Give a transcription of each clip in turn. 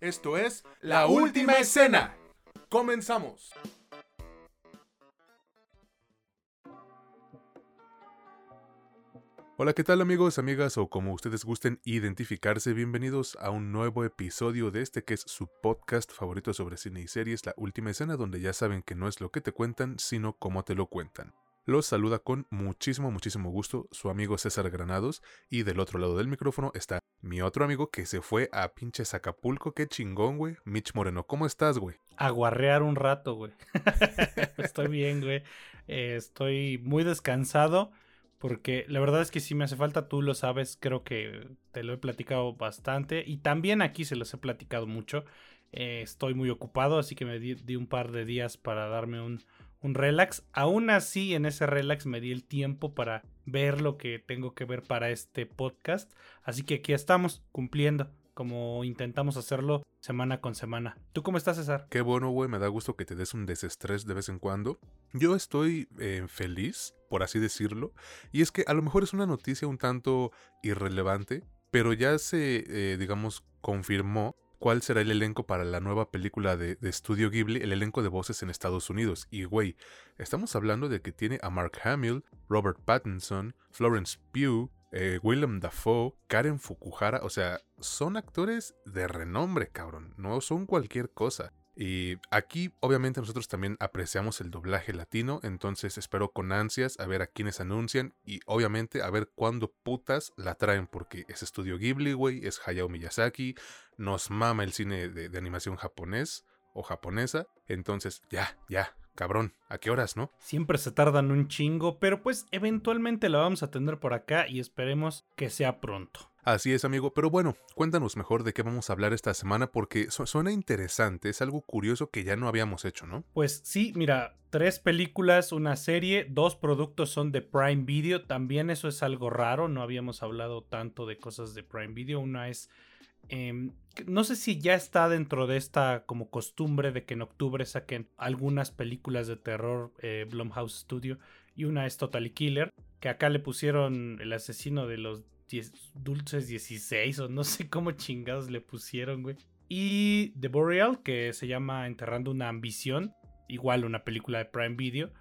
Esto es La Última Escena. Comenzamos. Hola, ¿qué tal amigos, amigas o como ustedes gusten identificarse? Bienvenidos a un nuevo episodio de este que es su podcast favorito sobre cine y series, La Última Escena, donde ya saben que no es lo que te cuentan, sino cómo te lo cuentan. Los saluda con muchísimo, muchísimo gusto su amigo César Granados y del otro lado del micrófono está mi otro amigo que se fue a pinches Acapulco, qué chingón, güey. Mitch Moreno, ¿cómo estás, güey? Aguarrear un rato, güey. estoy bien, güey. Eh, estoy muy descansado porque la verdad es que si me hace falta, tú lo sabes, creo que te lo he platicado bastante y también aquí se los he platicado mucho. Eh, estoy muy ocupado, así que me di un par de días para darme un un relax. Aún así, en ese relax me di el tiempo para ver lo que tengo que ver para este podcast. Así que aquí estamos, cumpliendo, como intentamos hacerlo semana con semana. ¿Tú cómo estás, César? Qué bueno, güey, me da gusto que te des un desestrés de vez en cuando. Yo estoy eh, feliz, por así decirlo, y es que a lo mejor es una noticia un tanto irrelevante, pero ya se, eh, digamos, confirmó cuál será el elenco para la nueva película de, de Studio Ghibli, el elenco de voces en Estados Unidos. Y güey, estamos hablando de que tiene a Mark Hamill, Robert Pattinson, Florence Pugh, eh, Willem Dafoe, Karen Fukuhara, o sea, son actores de renombre, cabrón, no son cualquier cosa. Y aquí obviamente nosotros también apreciamos el doblaje latino, entonces espero con ansias a ver a quienes anuncian y obviamente a ver cuándo putas la traen, porque es estudio Ghibli, güey, es Hayao Miyazaki, nos mama el cine de, de animación japonés o japonesa, entonces ya, ya, cabrón, ¿a qué horas, no? Siempre se tardan un chingo, pero pues eventualmente la vamos a tener por acá y esperemos que sea pronto. Así es, amigo, pero bueno, cuéntanos mejor de qué vamos a hablar esta semana porque suena interesante, es algo curioso que ya no habíamos hecho, ¿no? Pues sí, mira, tres películas, una serie, dos productos son de Prime Video, también eso es algo raro, no habíamos hablado tanto de cosas de Prime Video, una es... Em, no sé si ya está dentro de esta como costumbre de que en octubre saquen algunas películas de terror eh, Blumhouse Studio y una es Totally Killer, que acá le pusieron el asesino de los dulces 16 o no sé cómo chingados le pusieron, güey. Y The Boreal, que se llama Enterrando una ambición, igual una película de Prime Video.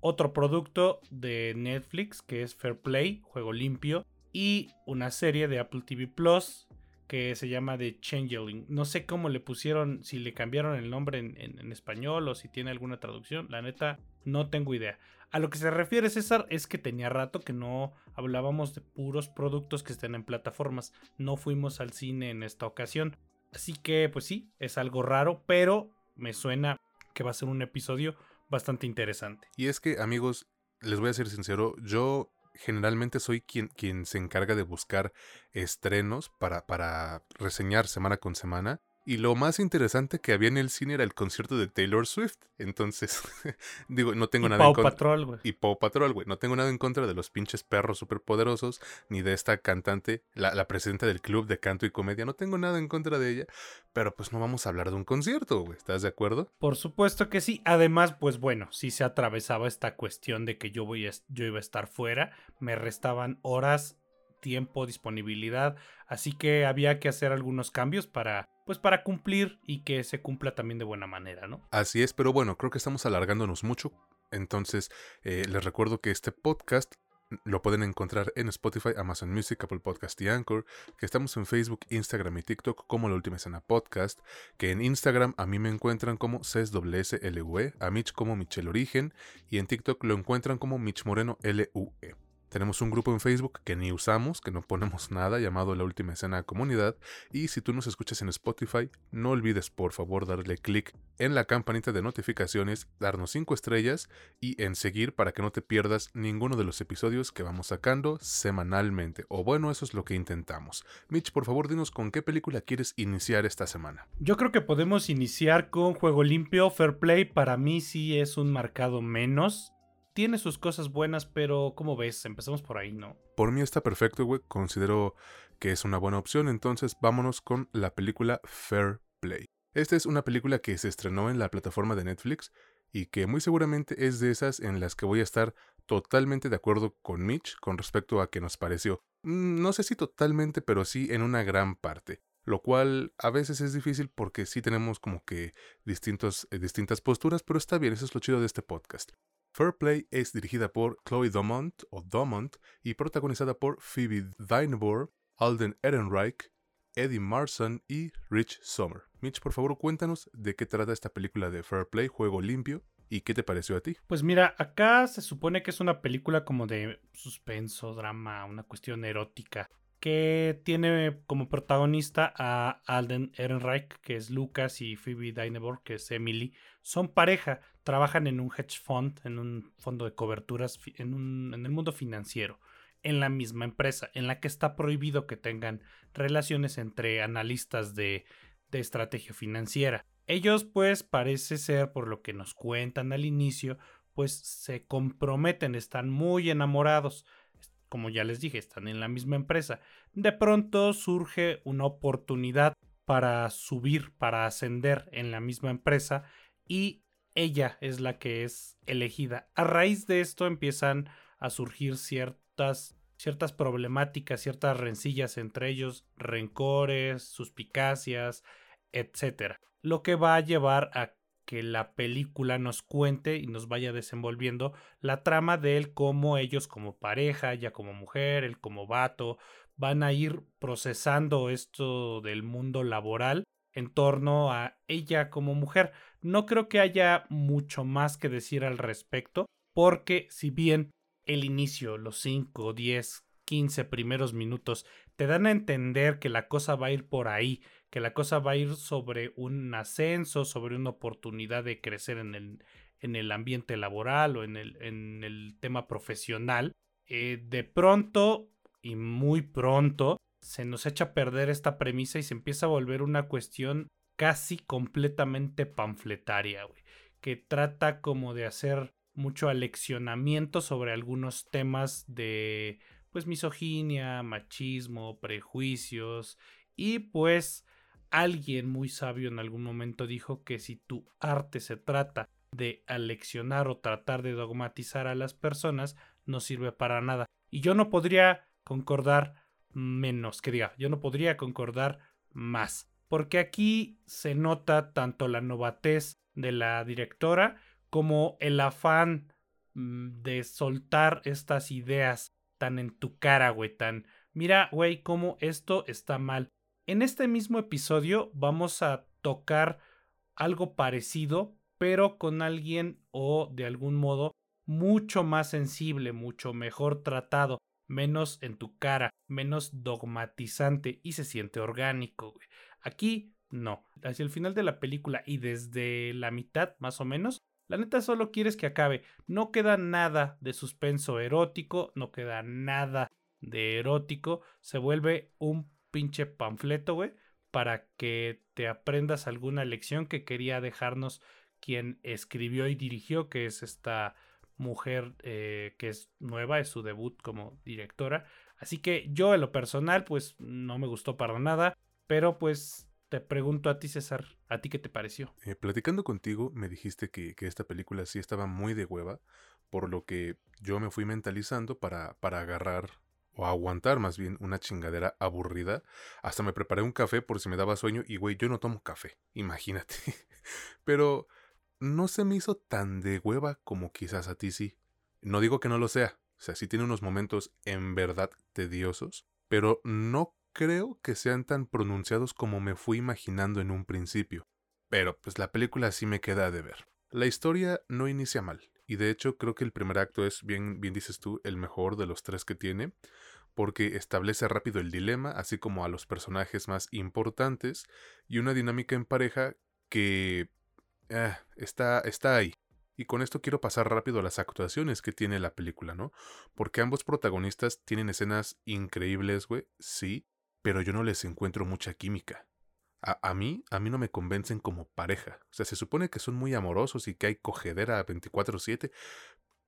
Otro producto de Netflix, que es Fair Play, Juego Limpio. Y una serie de Apple TV Plus, que se llama The Changeling. No sé cómo le pusieron, si le cambiaron el nombre en, español o si tiene alguna traducción. La neta, no tengo idea. A lo que se refiere César es que tenía rato que no hablábamos de puros productos que estén en plataformas. No fuimos al cine en esta ocasión. Así que, pues sí, es algo raro, pero me suena que va a ser un episodio bastante interesante. Y es que, amigos, les voy a ser sincero, yo generalmente soy quien, quien se encarga de buscar estrenos para, para reseñar semana con semana. Y lo más interesante que había en el cine era el concierto de Taylor Swift. Entonces, digo, no tengo nada en contra. Patrol, güey. Y Paw Patrol, güey. No tengo nada en contra de los pinches perros superpoderosos, ni de esta cantante, la, la, presidenta del club de canto y comedia. No tengo nada en contra de ella. Pero pues no vamos a hablar de un concierto, güey. ¿Estás de acuerdo? Por supuesto que sí. Además, pues bueno, si se atravesaba esta cuestión de que yo, voy a, yo iba a estar fuera. Me restaban horas tiempo, disponibilidad, así que había que hacer algunos cambios para pues para cumplir y que se cumpla también de buena manera, ¿no? Así es, pero bueno, creo que estamos alargándonos mucho, entonces eh, les recuerdo que este podcast lo pueden encontrar en Spotify, Amazon Music, Apple Podcast y Anchor, que estamos en Facebook, Instagram y TikTok como La Última Escena Podcast, que en Instagram a mí me encuentran como CSWSLUE, a Mitch como Michel Origen y en TikTok lo encuentran como Mitch Moreno LUE. Tenemos un grupo en Facebook que ni usamos, que no ponemos nada, llamado La Última Escena Comunidad. Y si tú nos escuchas en Spotify, no olvides por favor darle clic en la campanita de notificaciones, darnos 5 estrellas y en seguir para que no te pierdas ninguno de los episodios que vamos sacando semanalmente. O bueno, eso es lo que intentamos. Mitch, por favor, dinos con qué película quieres iniciar esta semana. Yo creo que podemos iniciar con Juego Limpio, Fair Play. Para mí sí es un marcado menos tiene sus cosas buenas, pero ¿cómo ves? Empezamos por ahí, ¿no? Por mí está perfecto, güey. Considero que es una buena opción. Entonces vámonos con la película Fair Play. Esta es una película que se estrenó en la plataforma de Netflix y que muy seguramente es de esas en las que voy a estar totalmente de acuerdo con Mitch con respecto a que nos pareció. Mm, no sé si totalmente, pero sí en una gran parte. lo cual a veces es difícil porque sí tenemos como que eh, distintas posturas, pero está bien, eso es lo chido de este podcast. Fair Play es dirigida por Chloe Domont o Domont y protagonizada por Phoebe Dynevor, Alden Ehrenreich, Eddie Marson y Rich Sommer. Mitch, por favor, cuéntanos de qué trata esta película de Fair Play, Juego Limpio, y qué te pareció a ti. Pues mira, acá se supone que es una película como de suspenso, drama, una cuestión erótica que tiene como protagonista a Alden Ehrenreich, que es Lucas, y Phoebe Dynevor, que es Emily. Son pareja, trabajan en un hedge fund, en un fondo de coberturas, en, el mundo financiero, en la misma empresa, en la que está prohibido que tengan relaciones entre analistas de, de estrategia financiera. Ellos, pues, parece ser, por lo que nos cuentan al inicio, pues se comprometen, están muy enamorados como ya les dije, están en la misma empresa. De pronto surge una oportunidad para subir, para ascender en la misma empresa y ella es la que es elegida. A raíz de esto empiezan a surgir ciertas, ciertas problemáticas, ciertas rencillas entre ellos, rencores, suspicacias, etc. Lo que va a llevar a que la película nos cuente y nos vaya desenvolviendo la trama de él como ellos como pareja, ya como mujer, él como vato, van a ir procesando esto del mundo laboral en torno a ella como mujer. No creo que haya mucho más que decir al respecto, porque si bien el inicio, los 5, 10, 15 primeros minutos te dan a entender que la cosa va a ir por ahí, que la cosa va a ir sobre un ascenso, sobre una oportunidad de crecer en el, en el ambiente laboral o en el, en el tema profesional, eh, de pronto y muy pronto se nos echa a perder esta premisa y se empieza a volver una cuestión casi completamente panfletaria, que trata como de hacer mucho aleccionamiento sobre algunos temas de pues misoginia, machismo, prejuicios y pues alguien muy sabio en algún momento dijo que si tu arte se trata de aleccionar o tratar de dogmatizar a las personas, no sirve para nada. Y yo no podría concordar menos, que diga, yo no podría concordar más. Porque aquí se nota tanto la novatez de la directora como el afán mm, de soltar estas ideas tan en tu cara, güey, tan, mira, güey, cómo esto está mal. En este mismo episodio vamos a tocar algo parecido, pero con alguien o de algún modo mucho más sensible, mucho mejor tratado, menos en tu cara, menos dogmatizante y se siente orgánico. Güey. Aquí no. Hacia el final de la película y desde la mitad más o menos, la neta solo quieres que acabe. No queda nada de suspenso erótico, no queda nada de erótico. Se vuelve un pinche panfleto, güey, para que te aprendas alguna lección que quería dejarnos quien escribió y dirigió, que es esta mujer eh, que es nueva, es su debut como directora. Así que yo en lo personal, pues no me gustó para nada, pero pues te pregunto a ti, César, ¿a ti qué te pareció? Eh, platicando contigo, me dijiste que, esta película sí estaba muy de hueva, por lo que yo me fui mentalizando para, para agarrar o aguantar más bien una chingadera aburrida. Hasta me preparé un café por si me daba sueño y güey, yo no tomo café, imagínate. Pero no se me hizo tan de hueva como quizás a ti sí. No digo que no lo sea, o sea, sí tiene unos momentos en verdad tediosos, pero no creo que sean tan pronunciados como me fui imaginando en un principio. Pero pues la película sí me queda de ver. La historia no inicia mal, y de hecho creo que el primer acto es, bien, bien dices tú, el mejor de los tres que tiene, porque establece rápido el dilema, así como a los personajes más importantes, y una dinámica en pareja que eh, está, está ahí. Y con esto quiero pasar rápido a las actuaciones que tiene la película, ¿no? Porque ambos protagonistas tienen escenas increíbles, güey, sí, pero yo no les encuentro mucha química. A, mí, a mí no me convencen como pareja. O sea, se supone que son muy amorosos y que hay cogedera 24/7,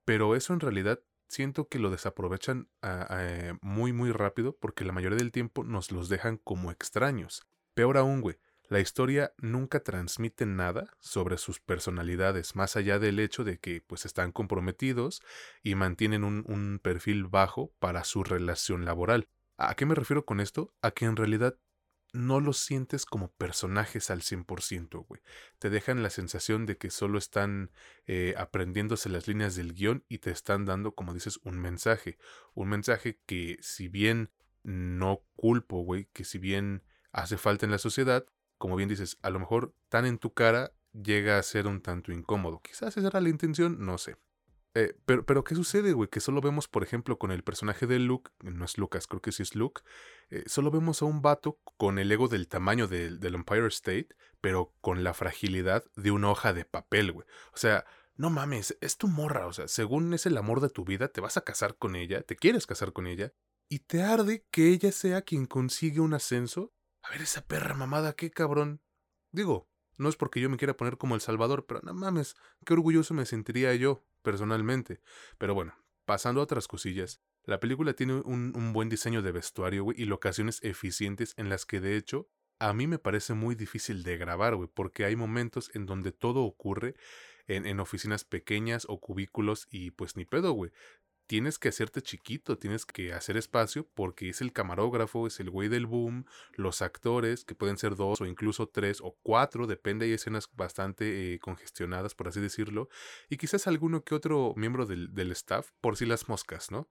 pero eso en realidad siento que lo desaprovechan ah, eh, muy muy rápido porque la mayoría del tiempo nos los dejan como extraños. Peor aún, güey, la historia nunca transmite nada sobre sus personalidades, más allá del hecho de que pues están comprometidos y mantienen un, perfil bajo para su relación laboral. ¿A qué me refiero con esto? A que en realidad no los sientes como personajes al 100%, güey. Te dejan la sensación de que solo están eh, aprendiéndose las líneas del guion y te están dando, como dices, un mensaje. Un mensaje que si bien no culpo, güey, que si bien hace falta en la sociedad, como bien dices, a lo mejor tan en tu cara llega a ser un tanto incómodo. Quizás esa era la intención, no sé. Eh, pero, pero, ¿qué sucede, güey? Que solo vemos, por ejemplo, con el personaje de Luke, no es Lucas, creo que sí es Luke, eh, solo vemos a un vato con el ego del tamaño del, del Empire State, pero con la fragilidad de una hoja de papel, güey. O sea, no mames, es tu morra, o sea, según es el amor de tu vida, te vas a casar con ella, te quieres casar con ella, y te arde que ella sea quien consigue un ascenso. A ver, esa perra mamada, qué cabrón. Digo, no es porque yo me quiera poner como el Salvador, pero no mames, qué orgulloso me sentiría yo personalmente. Pero bueno, pasando a otras cosillas, la película tiene un, buen diseño de vestuario, güey, y locaciones eficientes en las que de hecho a mí me parece muy difícil de grabar, güey, porque hay momentos en donde todo ocurre en, en, oficinas pequeñas o cubículos y pues ni pedo, güey tienes que hacerte chiquito, tienes que hacer espacio porque es el camarógrafo, es el güey del boom, los actores, que pueden ser dos o incluso tres o cuatro, depende, hay escenas bastante eh, congestionadas, por así decirlo, y quizás alguno que otro miembro del, staff, por si las moscas, ¿no?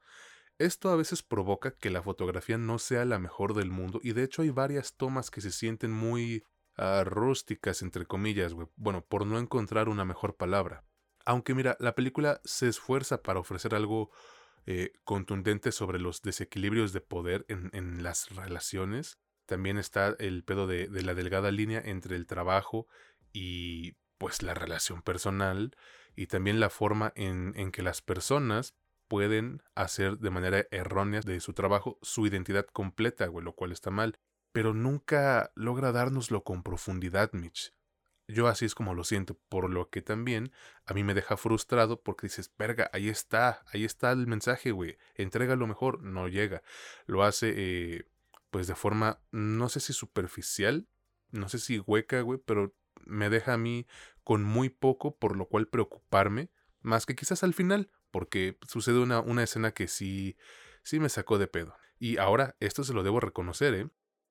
Esto a veces provoca que la fotografía no sea la mejor del mundo y de hecho hay varias tomas que se sienten muy uh, rústicas, entre comillas. Bueno, por no encontrar una mejor palabra. Aunque mira, la película se esfuerza para ofrecer algo eh, contundente sobre los desequilibrios de poder en, las relaciones. También está el pedo de, la delgada línea entre el trabajo y pues la relación personal y también la forma en, que las personas pueden hacer de manera errónea de su trabajo su identidad completa, güey, lo cual está mal. Pero nunca logra dárnoslo con profundidad, Mitch. Yo así es como lo siento, por lo que también a mí me deja frustrado porque dices, verga, ahí está, ahí está el mensaje, güey, entrega lo mejor, no llega. Lo hace, eh, pues de forma, no sé si superficial, no sé si hueca, güey, pero me deja a mí con muy poco, por lo cual preocuparme, más que quizás al final, porque sucede una, una escena que sí, sí me sacó de pedo. Y ahora, esto se lo debo reconocer, ¿eh?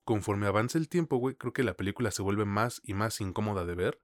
Conforme avanza el tiempo, güey, creo que la película se vuelve más y más incómoda de ver,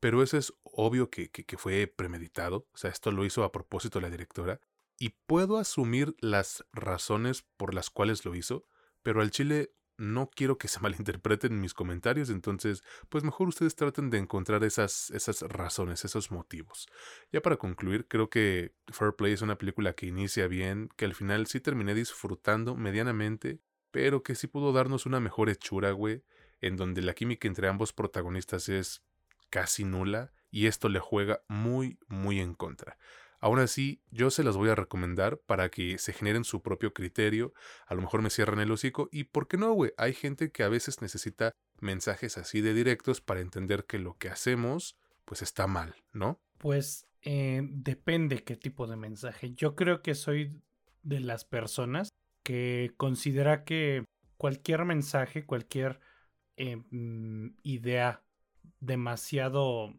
pero eso es obvio que, fue premeditado, o sea, esto lo hizo a propósito la directora, y puedo asumir las razones por las cuales lo hizo, pero al chile no quiero que se malinterpreten mis comentarios, entonces, pues mejor ustedes traten de encontrar esas, esas razones, esos motivos. Ya para concluir, creo que Fair Play es una película que inicia bien, que al final sí terminé disfrutando medianamente, pero que sí pudo darnos una mejor hechura, güey, en donde la química entre ambos protagonistas es casi nula y esto le juega muy, muy en contra. Aún así, yo se las voy a recomendar para que se generen su propio criterio, a lo mejor me cierran el hocico y, ¿por qué no, güey? Hay gente que a veces necesita mensajes así de directos para entender que lo que hacemos, pues está mal, ¿no? Pues eh, depende qué tipo de mensaje. Yo creo que soy de las personas que considera que cualquier mensaje, cualquier eh, mm, idea demasiado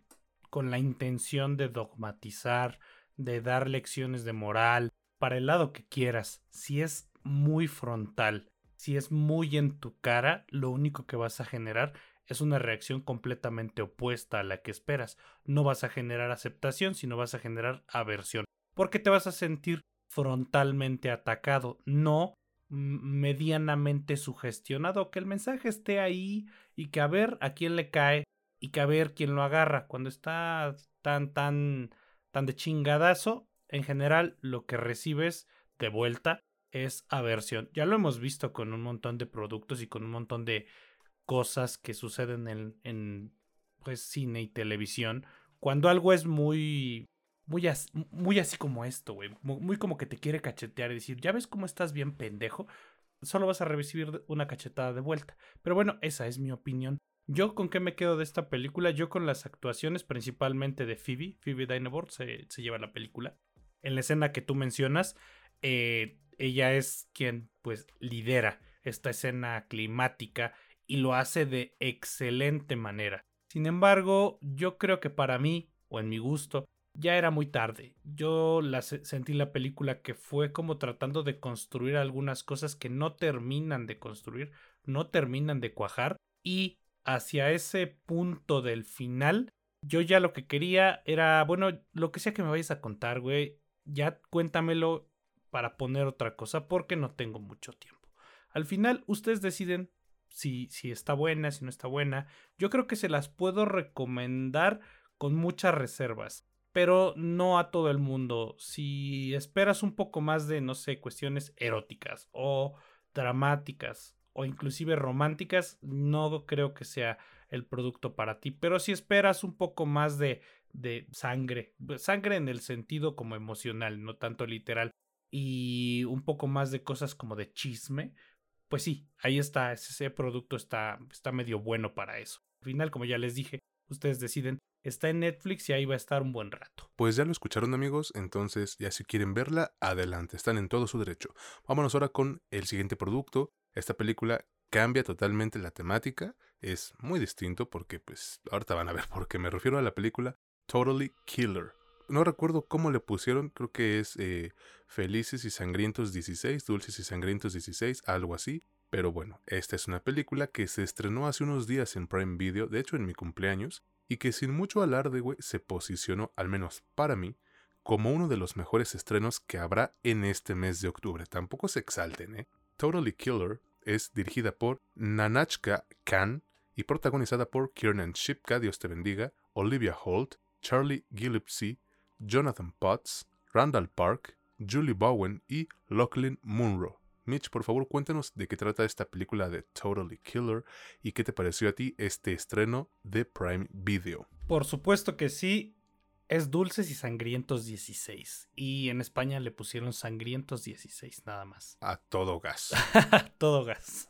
con la intención de dogmatizar, de dar lecciones de moral, para el lado que quieras, si es muy frontal, si es muy en tu cara, lo único que vas a generar es una reacción completamente opuesta a la que esperas. No vas a generar aceptación, sino vas a generar aversión, porque te vas a sentir frontalmente atacado, no medianamente sugestionado, que el mensaje esté ahí y que a ver a quién le cae y que a ver quién lo agarra. Cuando está tan, tan, tan de chingadazo, en general lo que recibes de vuelta es aversión. Ya lo hemos visto con un montón de productos y con un montón de cosas que suceden en, en pues, cine y televisión. Cuando algo es muy muy, así como esto, güey. Muy, como que te quiere cachetear y decir, ya ves cómo estás bien pendejo. Solo vas a recibir una cachetada de vuelta. Pero bueno, esa es mi opinión. Yo con qué me quedo de esta película, yo con las actuaciones principalmente de Phoebe, Phoebe Dynevor se, se lleva la película. En la escena que tú mencionas, eh, ella es quien pues lidera esta escena climática y lo hace de excelente manera. Sin embargo, yo creo que para mí, o en mi gusto, ya era muy tarde. Yo la sentí la película que fue como tratando de construir algunas cosas que no terminan de construir, no terminan de cuajar Y hacia ese punto del final, yo ya lo que quería era, bueno, lo que sea que me vayas a contar, güey, ya cuéntamelo para poner otra cosa porque no tengo mucho tiempo. Al final, ustedes deciden si, si está buena, si no está buena. Yo creo que se las puedo recomendar con muchas reservas, pero no a todo el mundo. Si esperas un poco más de, no sé, cuestiones eróticas o dramáticas o inclusive románticas, no creo que sea el producto para ti. Pero si esperas un poco más de, de sangre, sangre en el sentido como emocional, no tanto literal, y un poco más de cosas como de chisme, pues sí, ahí está, ese producto está, está medio bueno para eso. Al final, como ya les dije, ustedes deciden, está en Netflix y ahí va a estar un buen rato. Pues ya lo escucharon amigos, entonces ya si quieren verla, adelante, están en todo su derecho. Vámonos ahora con el siguiente producto. Esta película cambia totalmente la temática, es muy distinto porque pues ahorita van a ver por qué me refiero a la película Totally Killer. No recuerdo cómo le pusieron, creo que es eh, Felices y Sangrientos 16, Dulces y Sangrientos 16, algo así. Pero bueno, esta es una película que se estrenó hace unos días en Prime Video, de hecho en mi cumpleaños, y que sin mucho alarde, güey, se posicionó, al menos para mí, como uno de los mejores estrenos que habrá en este mes de octubre. Tampoco se exalten, ¿eh? Totally Killer es dirigida por Nanachka Khan y protagonizada por Kiernan Shipka, Dios te bendiga, Olivia Holt, Charlie Gillespie, Jonathan Potts, Randall Park, Julie Bowen y Lachlan Munro. Mitch, por favor, cuéntanos de qué trata esta película de Totally Killer y qué te pareció a ti este estreno de Prime Video. Por supuesto que sí, es Dulces y Sangrientos 16. Y en España le pusieron Sangrientos 16, nada más. A todo gas. todo gas.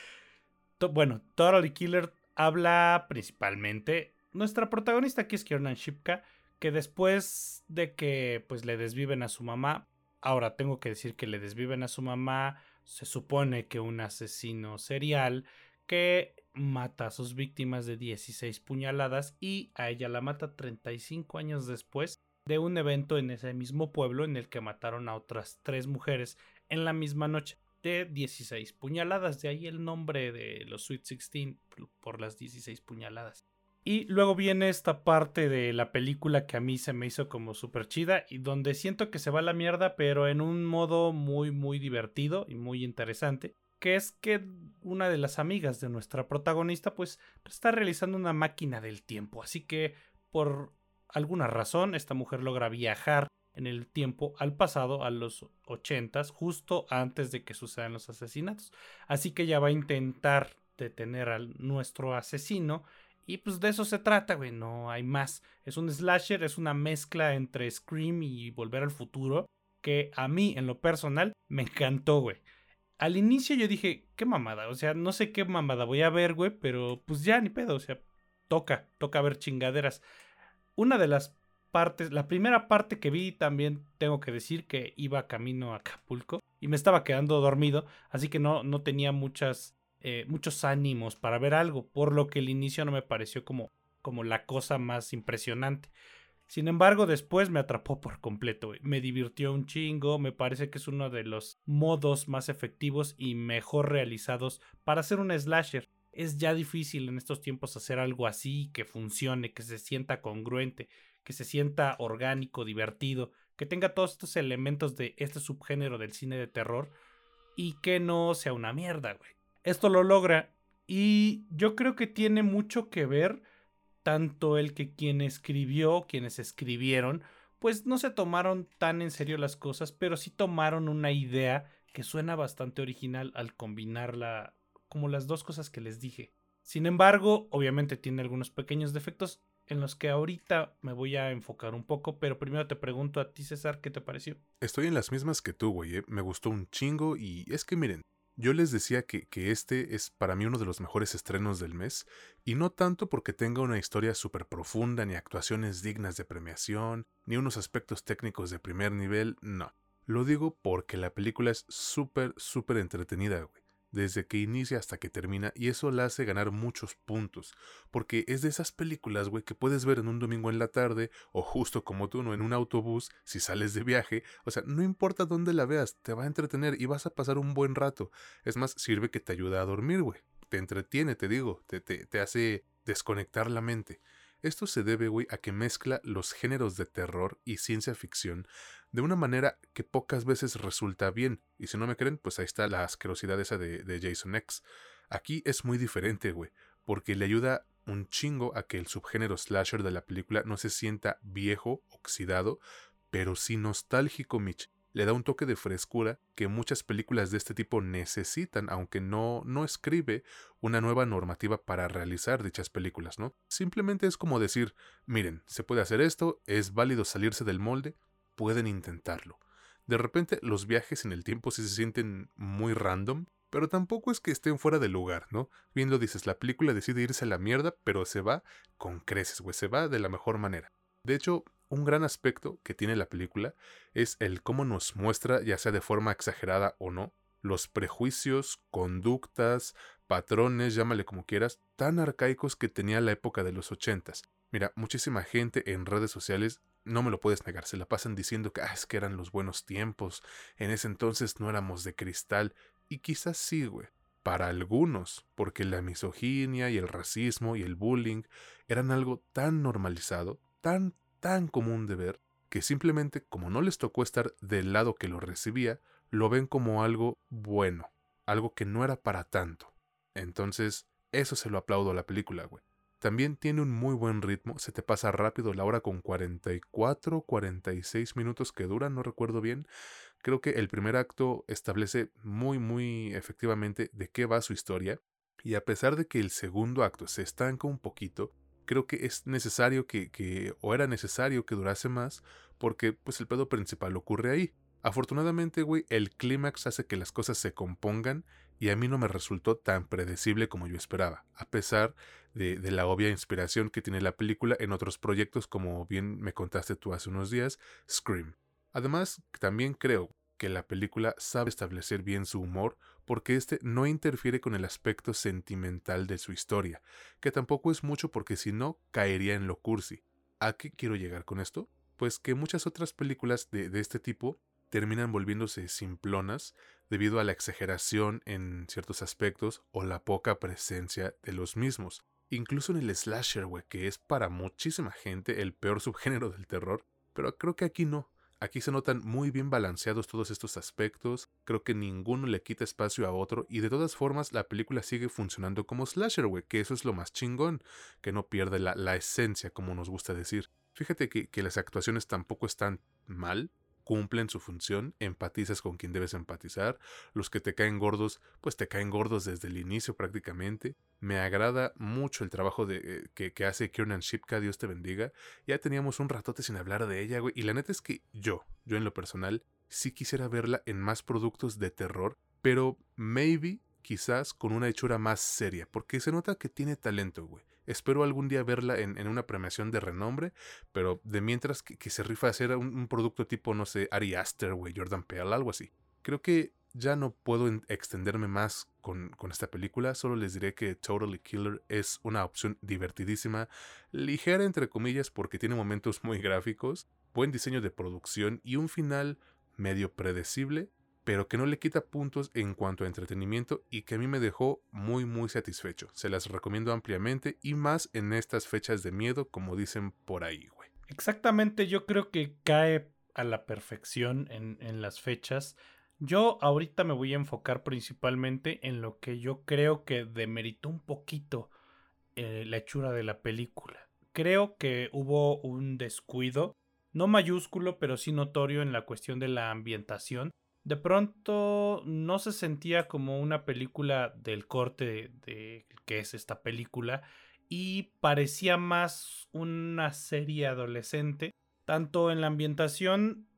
bueno, Totally Killer habla principalmente. Nuestra protagonista aquí es Kiernan Shipka, que después de que pues le desviven a su mamá, Ahora tengo que decir que le desviven a su mamá. Se supone que un asesino serial que mata a sus víctimas de 16 puñaladas y a ella la mata 35 años después de un evento en ese mismo pueblo en el que mataron a otras tres mujeres en la misma noche de 16 puñaladas. De ahí el nombre de los Sweet 16 por las 16 puñaladas. Y luego viene esta parte de la película que a mí se me hizo como súper chida y donde siento que se va a la mierda, pero en un modo muy, muy divertido y muy interesante, que es que una de las amigas de nuestra protagonista pues está realizando una máquina del tiempo, así que por alguna razón esta mujer logra viajar en el tiempo al pasado, a los ochentas, justo antes de que sucedan los asesinatos. Así que ella va a intentar detener a nuestro asesino y pues de eso se trata, güey, no hay más. Es un slasher, es una mezcla entre Scream y Volver al Futuro, que a mí, en lo personal, me encantó, güey. Al inicio yo dije, qué mamada, o sea, no sé qué mamada voy a ver, güey, pero pues ya ni pedo, o sea, toca, toca ver chingaderas. Una de las partes, la primera parte que vi también tengo que decir que iba camino a Acapulco y me estaba quedando dormido, así que no, no tenía muchas eh, muchos ánimos para ver algo, por lo que el inicio no me pareció como, como la cosa más impresionante. Sin embargo, después me atrapó por completo, me divirtió un chingo, me parece que es uno de los modos más efectivos y mejor realizados para hacer un slasher. Es ya difícil en estos tiempos hacer algo así que funcione, que se sienta congruente, que se sienta orgánico, divertido, que tenga todos estos elementos de este subgénero del cine de terror y que no sea una mierda, güey esto lo logra. Y yo creo que tiene mucho que ver tanto el que quien escribió, quienes escribieron, pues no se tomaron tan en serio las cosas, pero sí tomaron una idea que suena bastante original al combinarla como las dos cosas que les dije. Sin embargo, obviamente tiene algunos pequeños defectos en los que ahorita me voy a enfocar un poco, pero primero te pregunto a ti, César, ¿qué te pareció? Estoy en las mismas que tú, güey. ¿eh? Me gustó un chingo y es que miren, yo les decía que, este es para mí uno de los mejores estrenos del mes, y no tanto porque tenga una historia súper profunda, ni actuaciones dignas de premiación, ni unos aspectos técnicos de primer nivel, no. Lo digo porque la película es súper, súper entretenida, güey desde que inicia hasta que termina y eso la hace ganar muchos puntos, porque es de esas películas, güey, que puedes ver en un domingo en la tarde o justo como tú, ¿no? En un autobús, si sales de viaje, o sea, no importa dónde la veas, te va a entretener y vas a pasar un buen rato. Es más, sirve que te ayuda a dormir, güey. te entretiene, te digo, te, te, te hace desconectar la mente. Esto se debe, güey, a que mezcla los géneros de terror y ciencia ficción de una manera que pocas veces resulta bien. Y si no me creen, pues ahí está la asquerosidad esa de, de Jason X. Aquí es muy diferente, güey, porque le ayuda un chingo a que el subgénero slasher de la película no se sienta viejo, oxidado, pero sí nostálgico, Mitch. Le da un toque de frescura que muchas películas de este tipo necesitan, aunque no, no escribe una nueva normativa para realizar dichas películas, ¿no? Simplemente es como decir, miren, se puede hacer esto, es válido salirse del molde, pueden intentarlo. De repente los viajes en el tiempo sí se sienten muy random, pero tampoco es que estén fuera de lugar, ¿no? Bien lo dices, la película decide irse a la mierda, pero se va con creces, güey, se va de la mejor manera. De hecho, un gran aspecto que tiene la película es el cómo nos muestra, ya sea de forma exagerada o no, los prejuicios, conductas, patrones, llámale como quieras, tan arcaicos que tenía la época de los ochentas. Mira, muchísima gente en redes sociales no me lo puedes negar, se la pasan diciendo que ah, es que eran los buenos tiempos, en ese entonces no éramos de cristal, y quizás sí, güey, para algunos, porque la misoginia y el racismo y el bullying eran algo tan normalizado, tan, tan común de ver, que simplemente como no les tocó estar del lado que lo recibía, lo ven como algo bueno, algo que no era para tanto. Entonces, eso se lo aplaudo a la película, güey. También tiene un muy buen ritmo, se te pasa rápido la hora con 44, 46 minutos que dura, no recuerdo bien. Creo que el primer acto establece muy, muy efectivamente de qué va su historia. Y a pesar de que el segundo acto se estanca un poquito, creo que es necesario que, que o era necesario que durase más, porque pues el pedo principal ocurre ahí. Afortunadamente, güey, el clímax hace que las cosas se compongan y a mí no me resultó tan predecible como yo esperaba, a pesar de, la obvia inspiración que tiene la película en otros proyectos como bien me contaste tú hace unos días, Scream. Además, también creo que la película sabe establecer bien su humor porque este no interfiere con el aspecto sentimental de su historia, que tampoco es mucho porque si no caería en lo cursi. ¿A qué quiero llegar con esto? Pues que muchas otras películas de, de este tipo terminan volviéndose simplonas debido a la exageración en ciertos aspectos o la poca presencia de los mismos. Incluso en el slasher, güey, que es para muchísima gente el peor subgénero del terror, pero creo que aquí no. Aquí se notan muy bien balanceados todos estos aspectos, creo que ninguno le quita espacio a otro y de todas formas la película sigue funcionando como slasher, güey, que eso es lo más chingón, que no pierde la, la esencia como nos gusta decir. Fíjate que, que las actuaciones tampoco están mal, cumplen su función, empatizas con quien debes empatizar, los que te caen gordos, pues te caen gordos desde el inicio prácticamente. Me agrada mucho el trabajo de, eh, que, que, hace Kiernan Shipka, Dios te bendiga. Ya teníamos un ratote sin hablar de ella, güey, y la neta es que yo, yo en lo personal, sí quisiera verla en más productos de terror, pero maybe quizás con una hechura más seria, porque se nota que tiene talento, güey. Espero algún día verla en, una premiación de renombre, pero de mientras que, se rifa hacer un, producto tipo, no sé, Ari Aster, güey, Jordan Peele, algo así. Creo que ya no puedo extenderme más con, con, esta película, solo les diré que Totally Killer es una opción divertidísima, ligera entre comillas porque tiene momentos muy gráficos, buen diseño de producción y un final medio predecible, pero que no le quita puntos en cuanto a entretenimiento y que a mí me dejó muy muy satisfecho. Se las recomiendo ampliamente y más en estas fechas de miedo como dicen por ahí, güey. Exactamente, yo creo que cae a la perfección en, en las fechas. Yo ahorita me voy a enfocar principalmente en lo que yo creo que demeritó un poquito eh, la hechura de la película. Creo que hubo un descuido, no mayúsculo, pero sí notorio en la cuestión de la ambientación de pronto no se sentía como una película del corte de, que es esta película y parecía más una serie adolescente, tanto en la ambientación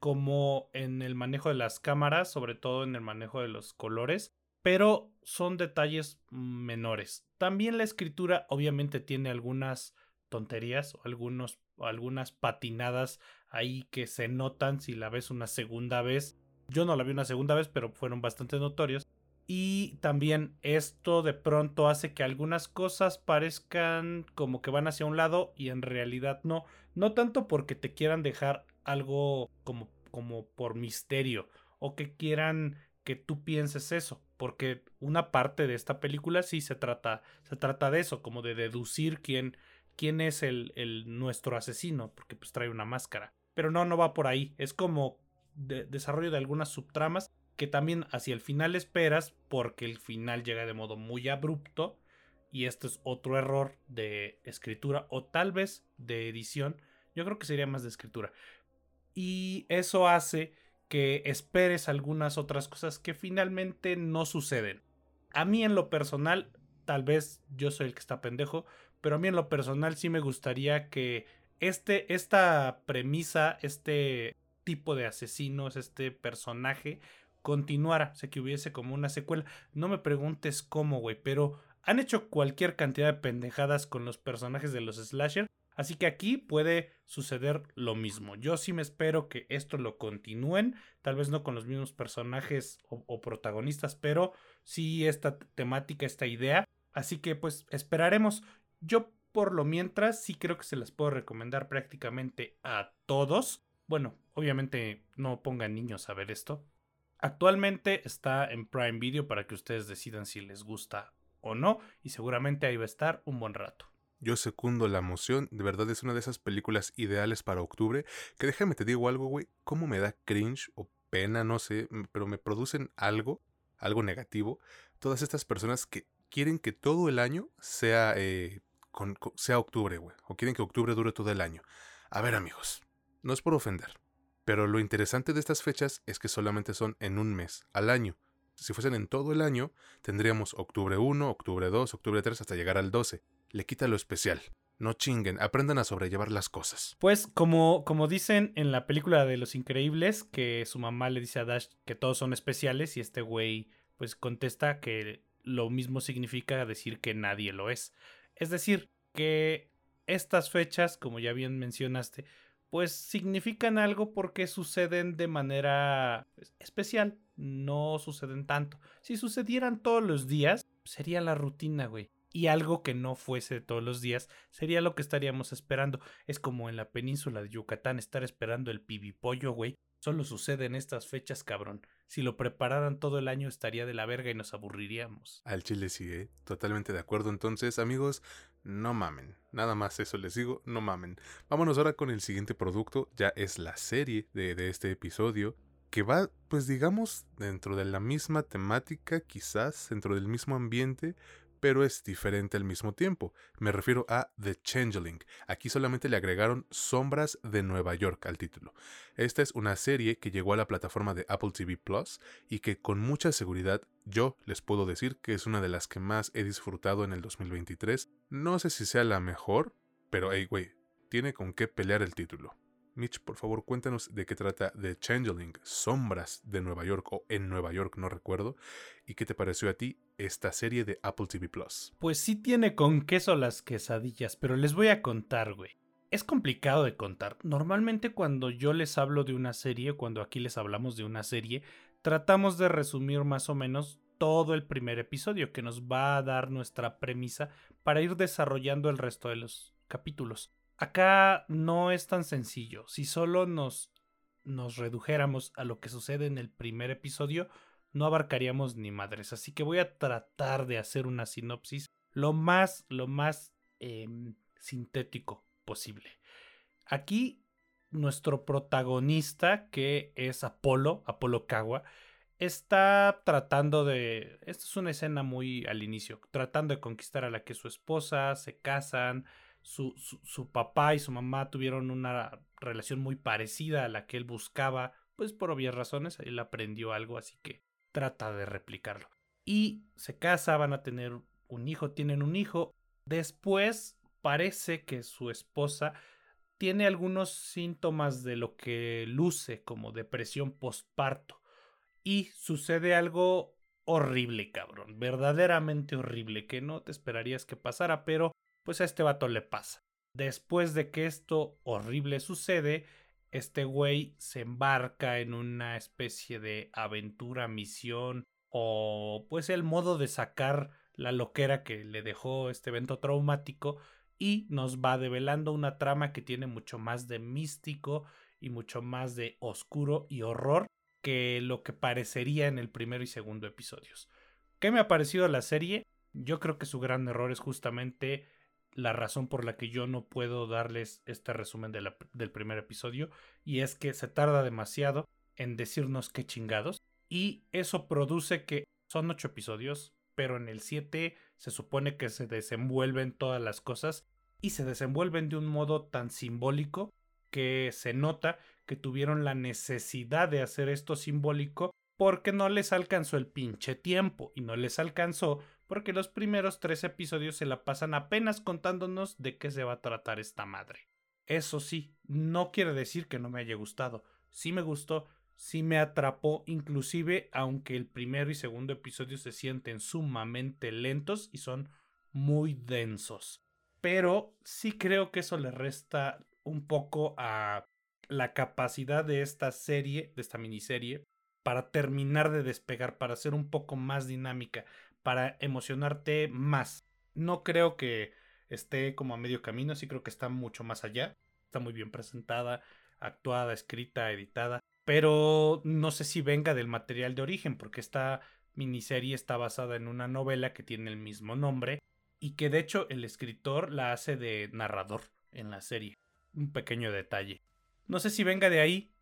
como en el manejo de las cámaras, sobre todo en el manejo de los colores, pero son detalles menores. También la escritura obviamente tiene algunas tonterías algunos, algunas patinadas ahí que se notan si la ves una segunda vez yo no la vi una segunda vez, pero fueron bastante notorios. Y también esto de pronto hace que algunas cosas parezcan como que van hacia un lado y en realidad no. No tanto porque te quieran dejar algo como, como por misterio o que quieran que tú pienses eso, porque una parte de esta película sí se trata, se trata de eso, como de deducir quién, quién es el, el nuestro asesino, porque pues trae una máscara. Pero no, no va por ahí. Es como de, desarrollo de algunas subtramas que también hacia el final esperas, porque el final llega de modo muy abrupto. Y esto es otro error de escritura o tal vez de edición. Yo creo que sería más de escritura. Y eso hace que esperes algunas otras cosas que finalmente no suceden. A mí en lo personal, tal vez yo soy el que está pendejo, pero a mí en lo personal sí me gustaría que este, esta premisa, este tipo de asesinos, este personaje, continuara, o que hubiese como una secuela. No me preguntes cómo, güey, pero han hecho cualquier cantidad de pendejadas con los personajes de los slasher Así que aquí puede suceder lo mismo. Yo sí me espero que esto lo continúen, tal vez no con los mismos personajes o, protagonistas, pero sí esta temática, esta idea. Así que pues esperaremos. Yo por lo mientras sí creo que se las puedo recomendar prácticamente a todos. Bueno, obviamente no pongan niños a ver esto. Actualmente está en Prime Video para que ustedes decidan si les gusta o no y seguramente ahí va a estar un buen rato. Yo secundo la emoción, de verdad es una de esas películas ideales para octubre, que déjame te digo algo, güey, cómo me da cringe o pena, no sé, pero me producen algo, algo negativo, todas estas personas que quieren que todo el año sea, eh, sea octubre, güey, o quieren que octubre dure todo el año. A ver, amigos, no es por ofender, pero lo interesante de estas fechas es que solamente son en un mes, al año. Si fuesen en todo el año, tendríamos octubre 1, octubre 2, octubre 3 hasta llegar al 12 le quita lo especial. No chinguen, aprendan a sobrellevar las cosas. Pues como, como dicen en la película de Los Increíbles, que su mamá le dice a Dash que todos son especiales y este güey pues contesta que lo mismo significa decir que nadie lo es. Es decir, que estas fechas, como ya bien mencionaste, pues significan algo porque suceden de manera pues, especial, no suceden tanto. Si sucedieran todos los días, sería la rutina, güey y algo que no fuese todos los días sería lo que estaríamos esperando. Es como en la península de Yucatán estar esperando el pibipollo, güey. Solo sucede en estas fechas, cabrón. Si lo prepararan todo el año estaría de la verga y nos aburriríamos. Al chile sigue, totalmente de acuerdo. Entonces, amigos, no mamen. Nada más eso les digo, no mamen. Vámonos ahora con el siguiente producto. Ya es la serie de, de este episodio que va, pues digamos, dentro de la misma temática, quizás, dentro del mismo ambiente, pero es diferente al mismo tiempo. Me refiero a The Changeling. Aquí solamente le agregaron Sombras de Nueva York al título. Esta es una serie que llegó a la plataforma de Apple TV Plus y que con mucha seguridad yo les puedo decir que es una de las que más he disfrutado en el 2023. No sé si sea la mejor, pero hey, güey, tiene con qué pelear el título. Mitch, por favor, cuéntanos de qué trata The Changeling, Sombras de Nueva York o en Nueva York, no recuerdo, y qué te pareció a ti esta serie de Apple TV Plus. Pues sí tiene con queso las quesadillas, pero les voy a contar, güey. Es complicado de contar. Normalmente cuando yo les hablo de una serie, cuando aquí les hablamos de una serie, tratamos de resumir más o menos todo el primer episodio que nos va a dar nuestra premisa para ir desarrollando el resto de los capítulos. Acá no es tan sencillo. Si solo nos, redujéramos a lo que sucede en el primer episodio, no abarcaríamos ni madres. Así que voy a tratar de hacer una sinopsis lo más, lo más em, sintético posible. Aquí nuestro protagonista, que es Apolo, Apolo Kawa, está tratando de... Esta es una escena muy al inicio, tratando de conquistar a la que es su esposa, se casan, su, su, papá y su mamá tuvieron una relación muy parecida a la que él buscaba, pues por obvias razones, él aprendió algo, así que trata de replicarlo. Y se casa, van a tener un hijo, tienen un hijo. Después parece que su esposa tiene algunos síntomas de lo que luce como depresión postparto. Y sucede algo horrible, cabrón, verdaderamente horrible, que no te esperarías que pasara, pero pues a este vato le pasa. Después de que esto horrible sucede, este güey se embarca en una especie de aventura, misión o pues el modo de sacar la loquera que le dejó este evento traumático y nos va develando una trama que tiene mucho más de místico y mucho más de oscuro y horror que lo que parecería en el primero y segundo episodios. ¿Qué me ha parecido la serie? Yo creo que su gran error es justamente la razón por la que yo no puedo darles este resumen del primer episodio y es que se tarda demasiado en decirnos qué chingados y eso produce que son ocho episodios, pero en el 7 se supone que se desenvuelven todas las cosas y se desenvuelven de un modo tan simbólico que se nota que tuvieron la necesidad de hacer esto simbólico porque no les alcanzó el pinche tiempo y no les alcanzó porque los primeros tres episodios se la pasan apenas contándonos de qué se va a tratar esta madre. Eso sí, no quiere decir que no me haya gustado. Sí me gustó, sí me atrapó, inclusive aunque el primero y segundo episodio se sienten sumamente lentos y son muy densos. Pero sí creo que eso le resta un poco a la capacidad de esta serie, de esta miniserie, para terminar de despegar, para ser un poco más dinámica, para emocionarte más. No creo que esté como a medio camino, sí creo que está mucho más allá. Está muy bien presentada, actuada, escrita, editada. Pero no sé si venga del material de origen, porque esta miniserie está basada en una novela que tiene el mismo nombre y que de hecho el escritor la hace de narrador en la serie. Un pequeño detalle. No sé si venga de ahí.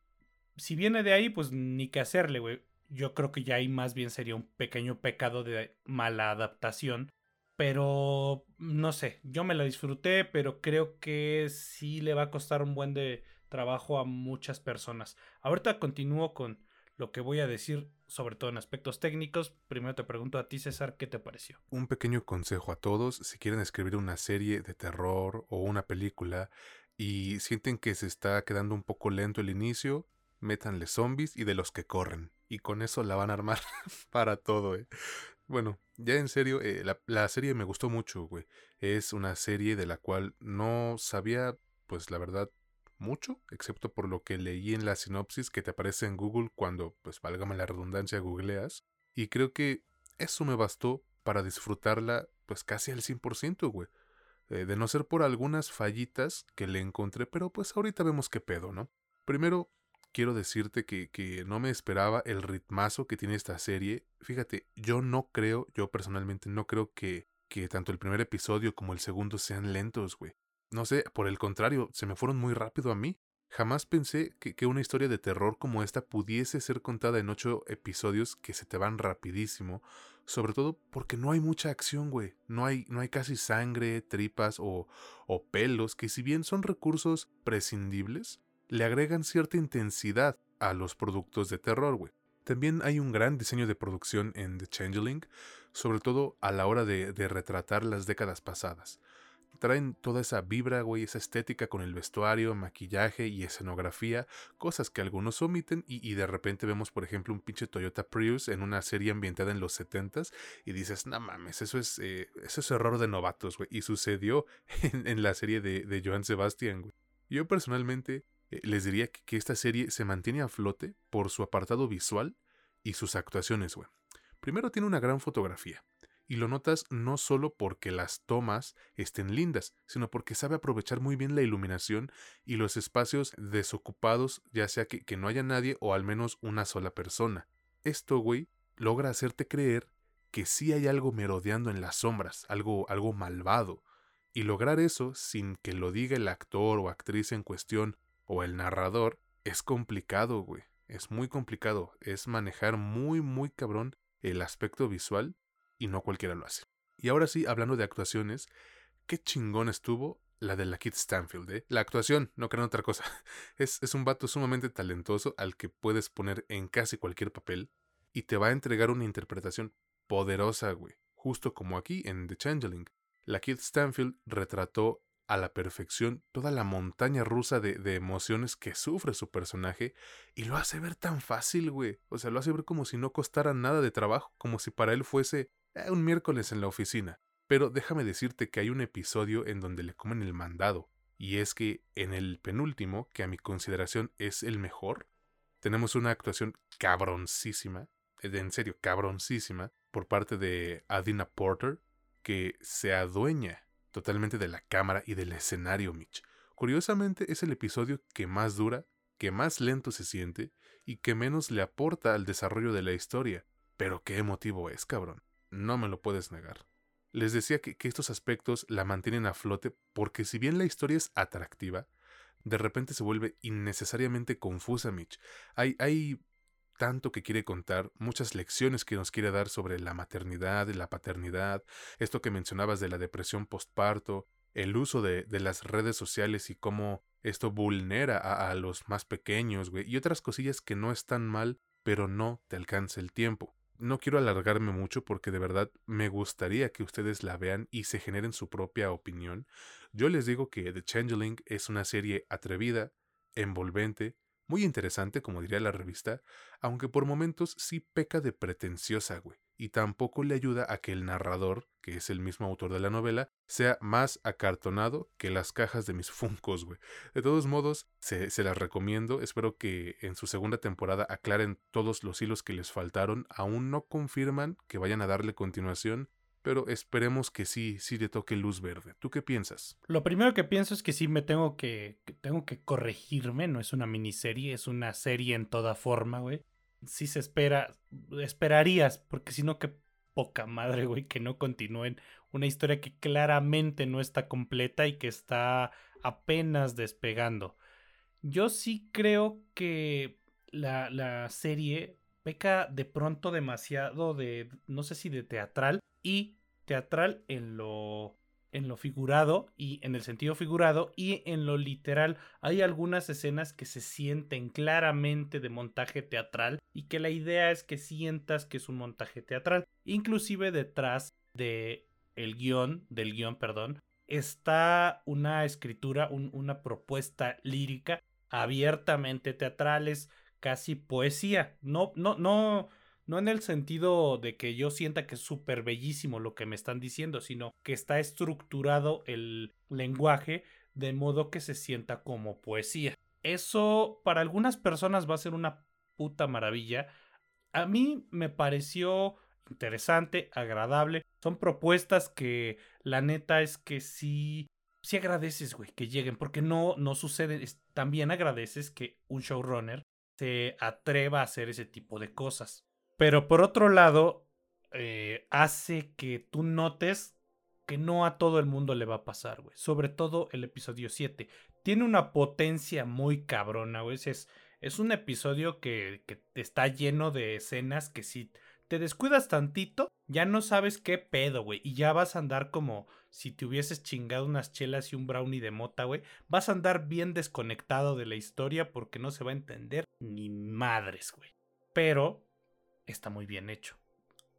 Si viene de ahí, pues ni qué hacerle, güey. Yo creo que ya ahí más bien sería un pequeño pecado de mala adaptación. Pero no sé, yo me la disfruté, pero creo que sí le va a costar un buen de trabajo a muchas personas. Ahorita continúo con lo que voy a decir, sobre todo en aspectos técnicos. Primero te pregunto a ti, César, ¿qué te pareció? Un pequeño consejo a todos, si quieren escribir una serie de terror o una película y sienten que se está quedando un poco lento el inicio, métanle zombies y de los que corren. Y con eso la van a armar para todo, ¿eh? Bueno, ya en serio, eh, la, la, serie me gustó mucho, güey. Es una serie de la cual no sabía, pues la verdad, mucho, excepto por lo que leí en la sinopsis que te aparece en Google cuando, pues válgame la redundancia, googleas. Y creo que eso me bastó para disfrutarla, pues casi al 100%, güey. Eh, de no ser por algunas fallitas que le encontré, pero pues ahorita vemos qué pedo, ¿no? Primero, quiero decirte que, que, no me esperaba el ritmazo que tiene esta serie. Fíjate, yo no creo, yo personalmente no creo que, que tanto el primer episodio como el segundo sean lentos, güey. No sé, por el contrario, se me fueron muy rápido a mí. Jamás pensé que, que, una historia de terror como esta pudiese ser contada en ocho episodios que se te van rapidísimo, sobre todo porque no hay mucha acción, güey. No hay, no hay casi sangre, tripas o, o pelos, que si bien son recursos prescindibles, le agregan cierta intensidad a los productos de terror, güey. También hay un gran diseño de producción en The Changeling, sobre todo a la hora de, de retratar las décadas pasadas traen toda esa vibra, güey, esa estética con el vestuario, maquillaje y escenografía, cosas que algunos omiten y, de repente vemos, por ejemplo, un pinche Toyota Prius en una serie ambientada en los 70s y dices, no mames, eso es, eh, eso es error de novatos, güey, y sucedió en, la serie de, de Joan Sebastian, güey. Yo personalmente eh, les diría que, que esta serie se mantiene a flote por su apartado visual y sus actuaciones, güey. Primero tiene una gran fotografía y lo notas no solo porque las tomas estén lindas, sino porque sabe aprovechar muy bien la iluminación y los espacios desocupados, ya sea que, que no haya nadie o al menos una sola persona. Esto, güey, logra hacerte creer que sí hay algo merodeando en las sombras, algo, algo malvado. Y lograr eso sin que lo diga el actor o actriz en cuestión o el narrador es complicado, güey. Es muy complicado. Es manejar muy, muy cabrón el aspecto visual y no cualquiera lo hace. Y ahora sí, hablando de actuaciones, qué chingón estuvo la de la Kid Stanfield, ¿eh? La actuación, no crean otra cosa. Es, es un vato sumamente talentoso al que puedes poner en casi cualquier papel y te va a entregar una interpretación poderosa, güey. Justo como aquí en The Changeling. La Kid Stanfield retrató a la perfección toda la montaña rusa de, de, emociones que sufre su personaje y lo hace ver tan fácil, güey. O sea, lo hace ver como si no costara nada de trabajo, como si para él fuese eh, un miércoles en la oficina. Pero déjame decirte que hay un episodio en donde le comen el mandado. Y es que en el penúltimo, que a mi consideración es el mejor, tenemos una actuación cabroncísima, eh, en serio, cabroncísima, por parte de Adina Porter, que se adueña totalmente de la cámara y del escenario, Mitch. Curiosamente es el episodio que más dura que más lento se siente y que menos le aporta al desarrollo de la historia. Pero qué emotivo es, cabrón. No me lo puedes negar. Les decía que, estos aspectos la mantienen a flote porque si bien la historia es atractiva, de repente se vuelve innecesariamente confusa, Mitch. Hay, hay tanto que quiere contar, muchas lecciones que nos quiere dar sobre la maternidad la paternidad, esto que mencionabas de la depresión postparto, el uso de, de las redes sociales y cómo esto vulnera a, a los más pequeños, güey, y otras cosillas que no están mal, pero no te alcanza el tiempo no quiero alargarme mucho porque de verdad me gustaría que ustedes la vean y se generen su propia opinión. Yo les digo que The Changeling es una serie atrevida, envolvente, muy interesante, como diría la revista, aunque por momentos sí peca de pretenciosa, güey y tampoco le ayuda a que el narrador, que es el mismo autor de la novela, sea más acartonado que las cajas de mis funcos, güey. De todos modos, se, se, las recomiendo. Espero que en su segunda temporada aclaren todos los hilos que les faltaron. Aún no confirman que vayan a darle continuación, pero esperemos que sí, sí le toque luz verde. ¿Tú qué piensas? Lo primero que pienso es que sí me tengo que, que tengo que corregirme, no es una miniserie, es una serie en toda forma, güey sí se espera, esperarías, porque si no, qué poca madre, güey, que no continúen una historia que claramente no está completa y que está apenas despegando. Yo sí creo que la, la serie peca de pronto demasiado de, no sé si de teatral y teatral en lo en lo figurado y en el sentido figurado y en lo literal. Hay algunas escenas que se sienten claramente de montaje teatral y que la idea es que sientas que es un montaje teatral. Inclusive detrás de el guion, del guion, perdón, está una escritura, una propuesta lírica abiertamente teatrales, casi poesía. No, no, no no en el sentido de que yo sienta que es súper bellísimo lo que me están diciendo, sino que está estructurado el lenguaje de modo que se sienta como poesía. Eso para algunas personas va a ser una puta maravilla. A mí me pareció interesante, agradable. Son propuestas que la neta es que sí, sí agradeces, güey, que lleguen, porque no, no sucede. También agradeces que un showrunner se atreva a hacer ese tipo de cosas. Pero por otro lado, eh, hace que tú notes que no a todo el mundo le va a pasar, güey. Sobre todo el episodio 7. Tiene una potencia muy cabrona, güey. Es, es un episodio que, que está lleno de escenas que si te descuidas tantito, ya no sabes qué pedo, güey. Y ya vas a andar como si te hubieses chingado unas chelas y un brownie de mota, güey. Vas a andar bien desconectado de la historia porque no se va a entender ni madres, güey. Pero está muy bien hecho.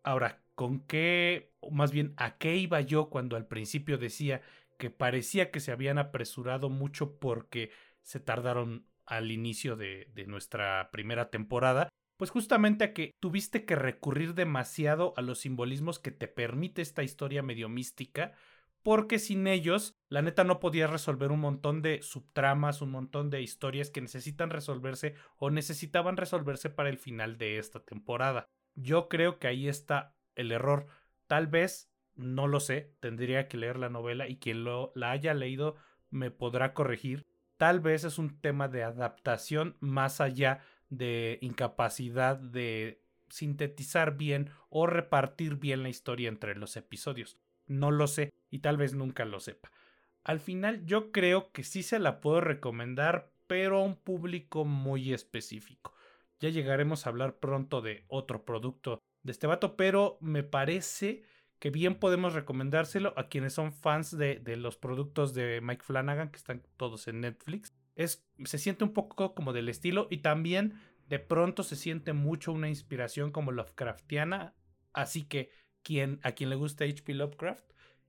Ahora, ¿con qué, más bien, a qué iba yo cuando al principio decía que parecía que se habían apresurado mucho porque se tardaron al inicio de nuestra primera temporada? Pues justamente a que tuviste que recurrir demasiado a los simbolismos que te permite esta historia medio mística, porque sin ellos, la neta no podía resolver un montón de subtramas, un montón de historias que necesitan resolverse o necesitaban resolverse para el final de esta temporada. Yo creo que ahí está el error. Tal vez, no lo sé, tendría que leer la novela y quien lo, la haya leído me podrá corregir. Tal vez es un tema de adaptación más allá de incapacidad de sintetizar bien o repartir bien la historia entre los episodios. No lo sé y tal vez nunca lo sepa. Al final yo creo que sí se la puedo recomendar, pero a un público muy específico. Ya llegaremos a hablar pronto de otro producto de este vato, pero me parece que bien podemos recomendárselo a quienes son fans de, de los productos de Mike Flanagan, que están todos en Netflix. Es, se siente un poco como del estilo y también de pronto se siente mucho una inspiración como Lovecraftiana. Así que quien, a quien le gusta H.P. Lovecraft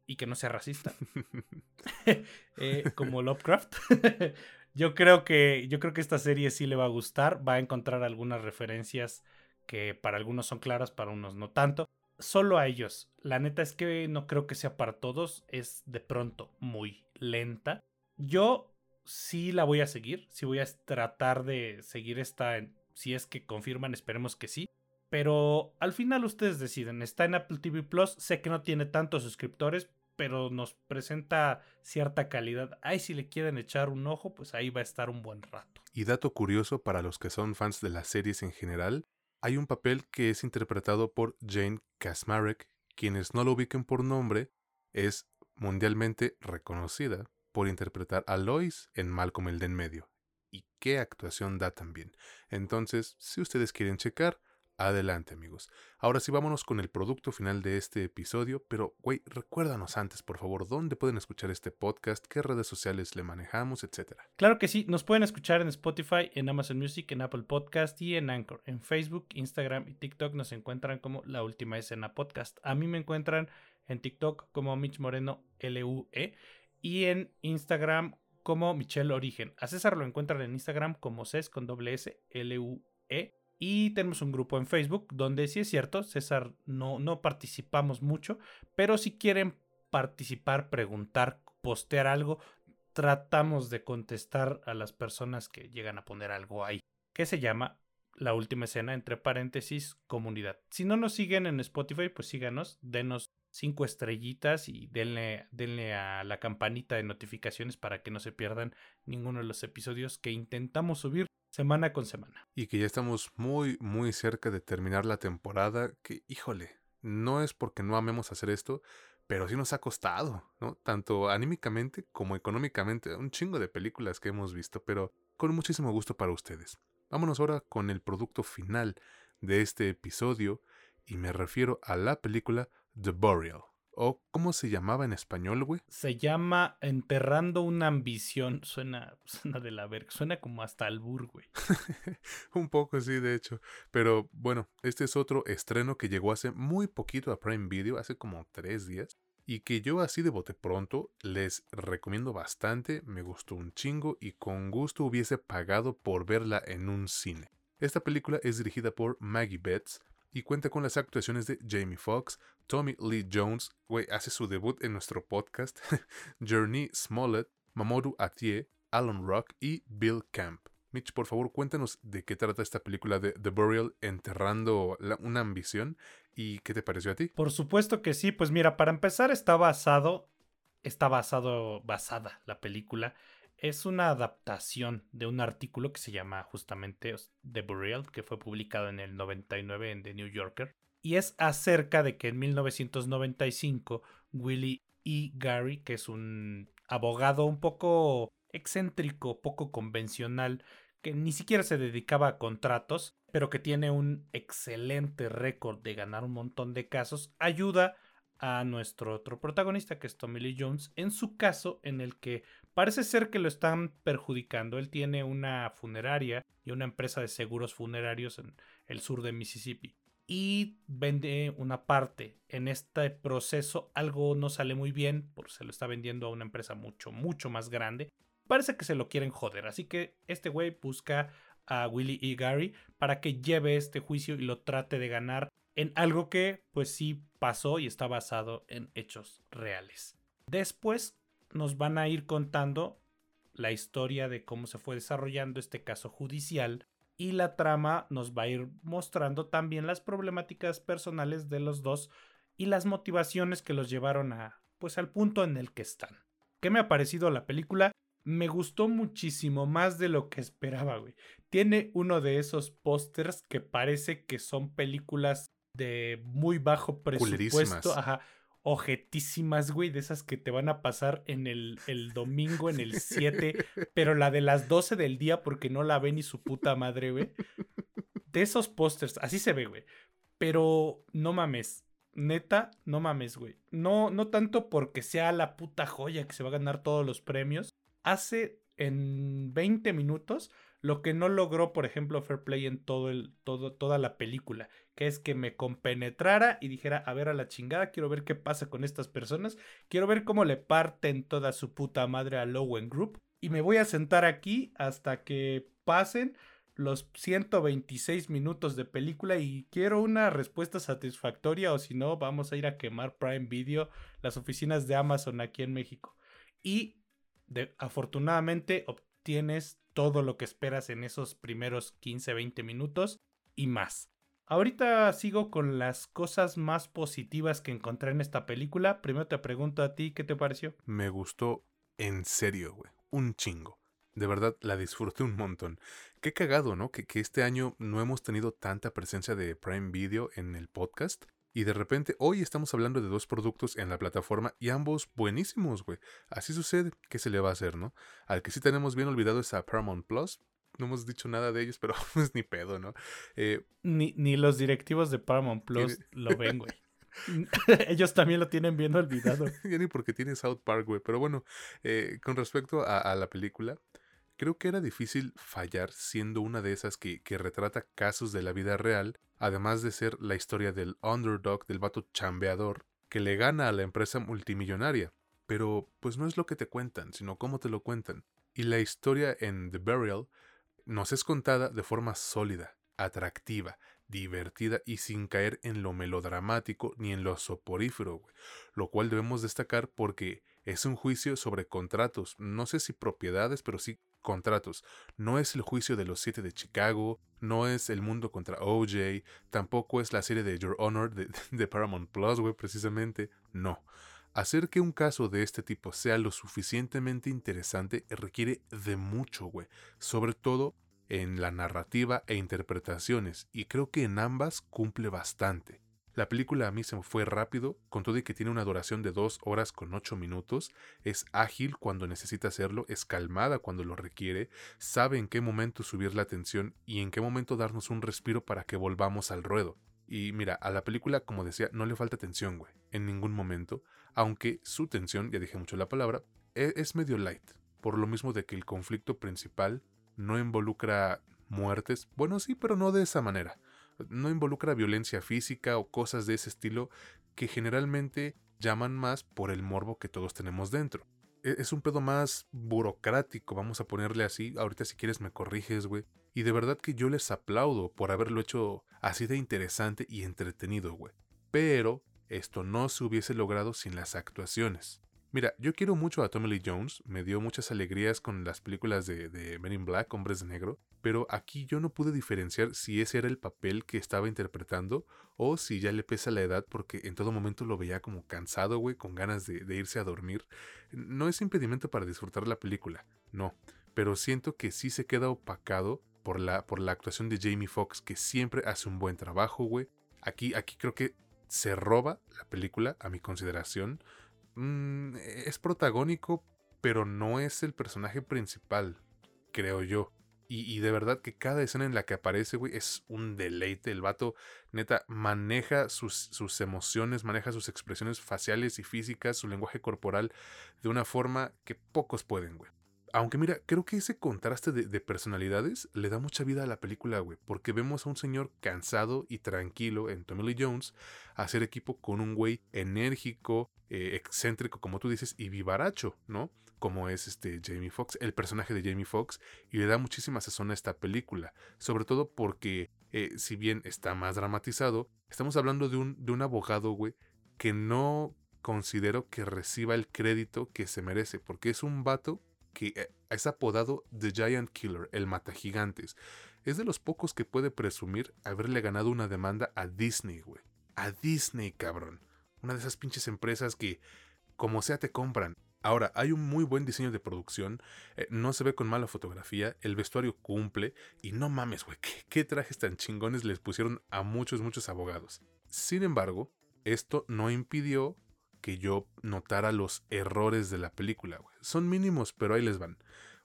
y que no sea racista, eh, como Lovecraft, yo creo que yo creo que esta serie sí le va a gustar, va a encontrar algunas referencias que para algunos son claras, para unos no tanto. Solo a ellos. La neta es que no creo que sea para todos, es de pronto muy lenta. Yo sí la voy a seguir, sí voy a tratar de seguir esta, si es que confirman, esperemos que sí. Pero al final ustedes deciden, está en Apple TV Plus, sé que no tiene tantos suscriptores, pero nos presenta cierta calidad. Ahí si le quieren echar un ojo, pues ahí va a estar un buen rato. Y dato curioso para los que son fans de las series en general, hay un papel que es interpretado por Jane Kasmarek, quienes no lo ubiquen por nombre, es mundialmente reconocida por interpretar a Lois en Malcolm el de en medio. Y qué actuación da también. Entonces, si ustedes quieren checar, Adelante amigos. Ahora sí vámonos con el producto final de este episodio, pero güey, recuérdanos antes por favor dónde pueden escuchar este podcast, qué redes sociales le manejamos, etcétera. Claro que sí, nos pueden escuchar en Spotify, en Amazon Music, en Apple Podcast y en Anchor. En Facebook, Instagram y TikTok nos encuentran como La Última Escena Podcast. A mí me encuentran en TikTok como Mitch Moreno LUE y en Instagram como Michelle Origen. A César lo encuentran en Instagram como CES con doble S LUE y tenemos un grupo en Facebook donde sí es cierto, César, no, no participamos mucho, pero si quieren participar, preguntar, postear algo, tratamos de contestar a las personas que llegan a poner algo ahí, que se llama la última escena, entre paréntesis, comunidad. Si no nos siguen en Spotify, pues síganos, denos cinco estrellitas y denle, denle a la campanita de notificaciones para que no se pierdan ninguno de los episodios que intentamos subir semana con semana. Y que ya estamos muy, muy cerca de terminar la temporada, que híjole, no es porque no amemos hacer esto, pero sí nos ha costado, ¿no? Tanto anímicamente como económicamente, un chingo de películas que hemos visto, pero con muchísimo gusto para ustedes. Vámonos ahora con el producto final de este episodio, y me refiero a la película The Burial. ¿O cómo se llamaba en español, güey? Se llama Enterrando una ambición. Suena, suena de la verga. Suena como hasta albur, güey. Un poco, sí, de hecho. Pero bueno, este es otro estreno que llegó hace muy poquito a Prime Video, hace como tres días. Y que yo así de bote pronto les recomiendo bastante. Me gustó un chingo y con gusto hubiese pagado por verla en un cine. Esta película es dirigida por Maggie Betts y cuenta con las actuaciones de Jamie Foxx, Tommy Lee Jones, güey, hace su debut en nuestro podcast, Journey Smollett, Mamoru Atie, Alan Rock y Bill Camp. Mitch, por favor, cuéntanos de qué trata esta película de The Burial, enterrando una ambición, y qué te pareció a ti. Por supuesto que sí, pues mira, para empezar está basado, está basado, basada la película es una adaptación de un artículo que se llama justamente The Burial, que fue publicado en el 99 en The New Yorker. Y es acerca de que en 1995 Willie E. Gary, que es un abogado un poco excéntrico, poco convencional, que ni siquiera se dedicaba a contratos, pero que tiene un excelente récord de ganar un montón de casos, ayuda a nuestro otro protagonista, que es Tommy Lee Jones, en su caso en el que Parece ser que lo están perjudicando. Él tiene una funeraria y una empresa de seguros funerarios en el sur de Mississippi. Y vende una parte. En este proceso algo no sale muy bien, porque se lo está vendiendo a una empresa mucho, mucho más grande. Parece que se lo quieren joder. Así que este güey busca a Willie y Gary para que lleve este juicio y lo trate de ganar en algo que pues sí pasó y está basado en hechos reales. Después nos van a ir contando la historia de cómo se fue desarrollando este caso judicial y la trama nos va a ir mostrando también las problemáticas personales de los dos y las motivaciones que los llevaron a pues al punto en el que están. ¿Qué me ha parecido la película? Me gustó muchísimo más de lo que esperaba, güey. Tiene uno de esos pósters que parece que son películas de muy bajo presupuesto, ajá, ojetísimas, güey, de esas que te van a pasar en el, el domingo, en el 7, pero la de las 12 del día porque no la ve ni su puta madre, güey. De esos pósters, así se ve, güey. Pero no mames, neta, no mames, güey. No, no tanto porque sea la puta joya que se va a ganar todos los premios. Hace en 20 minutos lo que no logró, por ejemplo, Fair Play en todo el, todo, toda la película, que es que me compenetrara y dijera, a ver a la chingada, quiero ver qué pasa con estas personas, quiero ver cómo le parten toda su puta madre a Lowen Group, y me voy a sentar aquí hasta que pasen los 126 minutos de película y quiero una respuesta satisfactoria o si no vamos a ir a quemar Prime Video, las oficinas de Amazon aquí en México. Y afortunadamente obtienes todo lo que esperas en esos primeros 15-20 minutos y más. Ahorita sigo con las cosas más positivas que encontré en esta película. Primero te pregunto a ti, ¿qué te pareció? Me gustó en serio, güey. Un chingo. De verdad, la disfruté un montón. Qué cagado, ¿no? Que, que este año no hemos tenido tanta presencia de Prime Video en el podcast. Y de repente hoy estamos hablando de dos productos en la plataforma y ambos buenísimos, güey. Así sucede, ¿qué se le va a hacer, no? Al que sí tenemos bien olvidado es a Paramount Plus. No hemos dicho nada de ellos, pero es ni pedo, ¿no? Eh, ni, ni los directivos de Paramount Plus lo ven, güey. Ellos también lo tienen bien olvidado. ya ni porque tiene South Park, güey. Pero bueno, eh, con respecto a, la película, creo que era difícil fallar siendo una de esas que, retrata casos de la vida real, además de ser la historia del underdog, del vato chambeador, que le gana a la empresa multimillonaria. Pero pues no es lo que te cuentan, sino cómo te lo cuentan. Y la historia en The Burial nos es contada de forma sólida, atractiva, divertida y sin caer en lo melodramático ni en lo soporífero, lo cual debemos destacar porque es un juicio sobre contratos, no sé si propiedades, pero sí contratos. No es el juicio de los siete de Chicago, no es el mundo contra OJ, tampoco es la serie de Your Honor de, Paramount Plus, güey, precisamente, no. Hacer que un caso de este tipo sea lo suficientemente interesante requiere de mucho, güey. Sobre todo en la narrativa e interpretaciones, y creo que en ambas cumple bastante. La película a mí se me fue rápido, con todo y que tiene una duración de 2 horas con 8 minutos, es ágil cuando necesita hacerlo, es calmada cuando lo requiere, sabe en qué momento subir la tensión y en qué momento darnos un respiro para que volvamos al ruedo. Y mira, a la película, como decía, no le falta tensión, güey, en ningún momento, aunque su tensión, ya dije mucho la palabra, e-, es, medio light, por lo mismo de que el conflicto principal no involucra muertes, bueno sí, pero no de esa manera, no involucra violencia física o cosas de ese estilo que generalmente llaman más por el morbo que todos tenemos dentro. E-, es un pedo más burocrático, vamos a ponerle así. Ahorita si quieres me corriges, güey. Y de verdad que yo les aplaudo por haberlo hecho así de interesante y entretenido, güey. Pero esto no se hubiese logrado sin las actuaciones. Mira, yo quiero mucho a Tommy Lee Jones, me dio muchas alegrías con las películas de, Men in Black, Hombres de Negro, pero aquí yo no pude diferenciar si ese era el papel que estaba interpretando o si ya le pesa la edad porque en todo momento lo veía como cansado, güey, con ganas de, de irse a dormir. No es impedimento para disfrutar la película, no, pero siento que sí se queda opacado por la, por la actuación de Jamie Foxx, que siempre hace un buen trabajo, güey. Aquí, aquí creo que se roba la película, a mi consideración. Mm, es protagónico, pero no es el personaje principal, creo yo. Y, de verdad que cada escena en la que aparece, güey, es un deleite. El vato, neta, maneja sus, sus, emociones, maneja sus expresiones faciales y físicas, su lenguaje corporal, de una forma que pocos pueden, güey. Aunque mira, creo que ese contraste de, personalidades le da mucha vida a la película, güey, porque vemos a un señor cansado y tranquilo en Tommy Lee Jones hacer equipo con un güey enérgico, eh, excéntrico, como tú dices, y vivaracho, ¿no? Como es este Jamie Foxx, el personaje de Jamie Foxx, y le da muchísima sazón a esta película, sobre todo porque, eh, si bien está más dramatizado, estamos hablando de un, de un abogado, güey, que no considero que reciba el crédito que se merece, porque es un vato que eh, es apodado The Giant Killer, el mata gigantes. Es de los pocos que puede presumir haberle ganado una demanda a Disney, güey. A Disney, cabrón. Una de esas pinches empresas que, como sea, te compran. Ahora, hay un muy buen diseño de producción, eh, no se ve con mala fotografía, el vestuario cumple y no mames, güey, ¿qué, qué trajes tan chingones les pusieron a muchos, muchos abogados. Sin embargo, esto no impidió que yo notara los errores de la película. Son mínimos, pero ahí les van.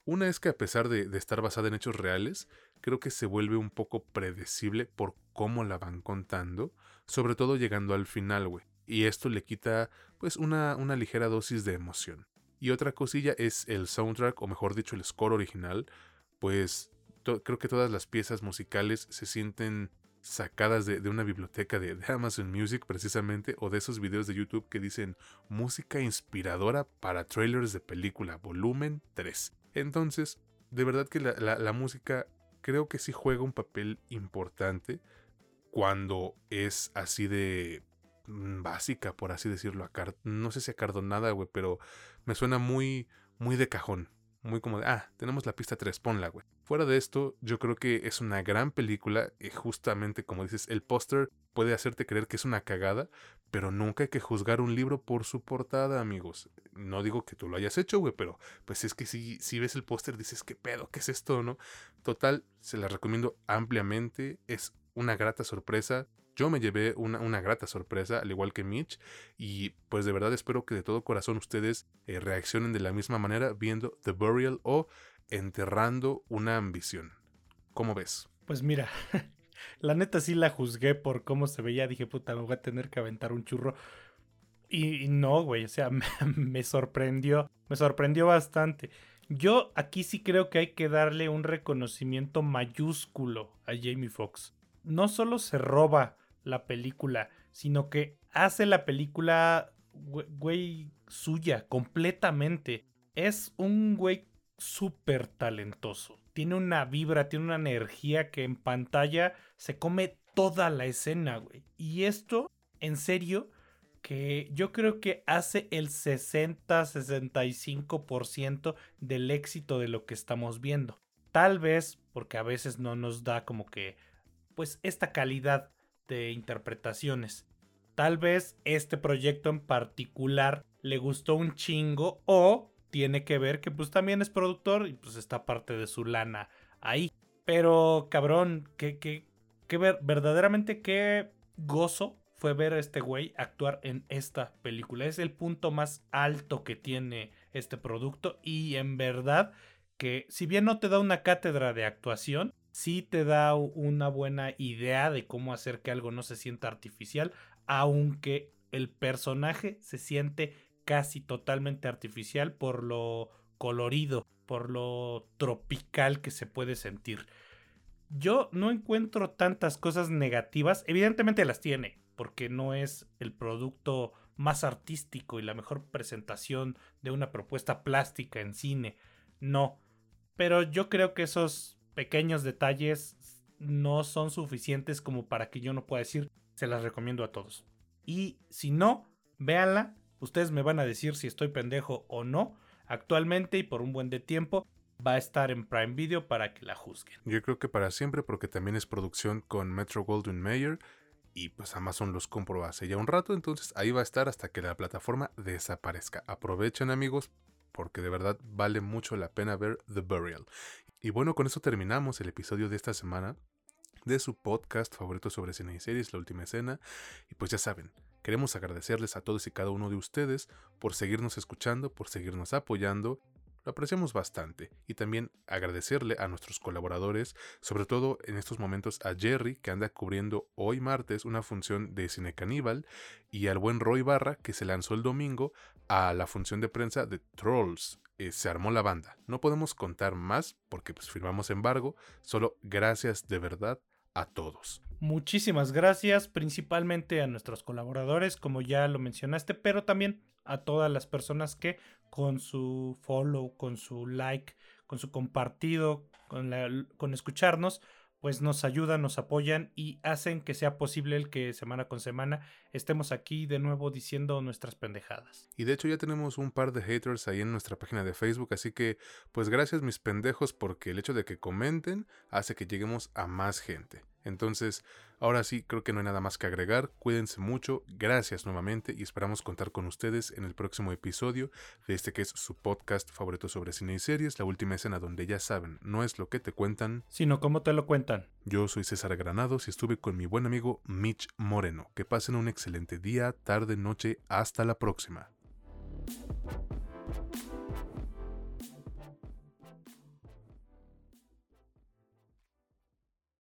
Una es que a pesar de, estar basada en hechos reales, creo que se vuelve un poco predecible por cómo la van contando, sobre todo llegando al final, güey. Y esto le quita, pues, una, una ligera dosis de emoción. Y otra cosilla es el soundtrack, o mejor dicho, el score original, pues creo que todas las piezas musicales se sienten sacadas de, una biblioteca de, Amazon Music precisamente o de esos videos de YouTube que dicen música inspiradora para trailers de película, volumen 3. Entonces, de verdad que la, música creo que sí juega un papel importante cuando es así de mm, básica, por así decirlo. no sé si acardonada, güey, pero me suena muy, muy de cajón. Muy como de, ah, tenemos la pista 3, ponla, güey. Fuera de esto, yo creo que es una gran película y justamente como dices, el póster puede hacerte creer que es una cagada, pero nunca hay que juzgar un libro por su portada, amigos. No digo que tú lo hayas hecho, güey, pero pues es que si, si ves el póster dices, ¿qué pedo? ¿Qué es esto, no? Total, se la recomiendo ampliamente, es una grata sorpresa. Yo me llevé una, una, grata sorpresa, al igual que Mitch, y pues de verdad espero que de todo corazón ustedes eh, reaccionen de la misma manera viendo The Burial o enterrando una ambición. ¿Cómo ves? Pues mira, la neta sí la juzgué por cómo se veía. Dije, puta, me voy a tener que aventar un churro. Y, no, güey, o sea, me, me sorprendió. Me sorprendió bastante. Yo aquí sí creo que hay que darle un reconocimiento mayúsculo a Jamie Foxx. No solo se roba la película, sino que hace la película, güey, suya, completamente. Es un güey súper talentoso. Tiene una vibra, tiene una energía que en pantalla se come toda la escena, güey. Y esto, en serio, que yo creo que hace el 60-65% del éxito de lo que estamos viendo. Tal vez porque a veces no nos da como que, pues, esta calidad de interpretaciones. Tal vez este proyecto en particular le gustó un chingo o tiene que ver que pues también es productor y pues está parte de su lana ahí. Pero cabrón, que, que, que ver, verdaderamente qué gozo fue ver a este güey actuar en esta película. Es el punto más alto que tiene este producto y en verdad que si bien no te da una cátedra de actuación, sí te da una buena idea de cómo hacer que algo no se sienta artificial, aunque el personaje se siente casi totalmente artificial por lo colorido, por lo tropical que se puede sentir. Yo no encuentro tantas cosas negativas, evidentemente las tiene, porque no es el producto más artístico y la mejor presentación de una propuesta plástica en cine, no, pero yo creo que esos pequeños detalles no son suficientes como para que yo no pueda decir se las recomiendo a todos. Y si no, véanla, Ustedes me van a decir si estoy pendejo o no. Actualmente y por un buen de tiempo va a estar en Prime Video para que la juzguen. Yo creo que para siempre porque también es producción con Metro Goldwyn Mayer y pues Amazon los compró hace ya un rato, entonces ahí va a estar hasta que la plataforma desaparezca. Aprovechen amigos porque de verdad vale mucho la pena ver The Burial. Y bueno, con eso terminamos el episodio de esta semana de su podcast favorito sobre cine y series, La Última Escena. Y pues ya saben, Queremos agradecerles a todos y cada uno de ustedes por seguirnos escuchando, por seguirnos apoyando. Lo apreciamos bastante. Y también agradecerle a nuestros colaboradores, sobre todo en estos momentos a Jerry, que anda cubriendo hoy martes una función de Cine Caníbal, y al buen Roy Barra, que se lanzó el domingo a la función de prensa de Trolls. Eh, se armó la banda. No podemos contar más porque pues firmamos embargo. Solo gracias de verdad a todos. Muchísimas gracias, principalmente a nuestros colaboradores, como ya lo mencionaste, pero también a todas las personas que con su follow, con su like, con su compartido, con, con escucharnos, pues nos ayudan, nos apoyan y hacen que sea posible el que semana con semana estemos aquí de nuevo diciendo nuestras pendejadas. Y de hecho ya tenemos un par de haters ahí en nuestra página de Facebook, así que pues gracias mis pendejos porque el hecho de que comenten hace que lleguemos a más gente. Entonces, ahora sí, creo que no hay nada más que agregar. Cuídense mucho, gracias nuevamente y esperamos contar con ustedes en el próximo episodio de este que es su podcast favorito sobre cine y series, la última escena donde ya saben, no es lo que te cuentan, sino cómo te lo cuentan. Yo soy César Granados y estuve con mi buen amigo Mitch Moreno. Que pasen un excelente día, tarde, noche, hasta la próxima.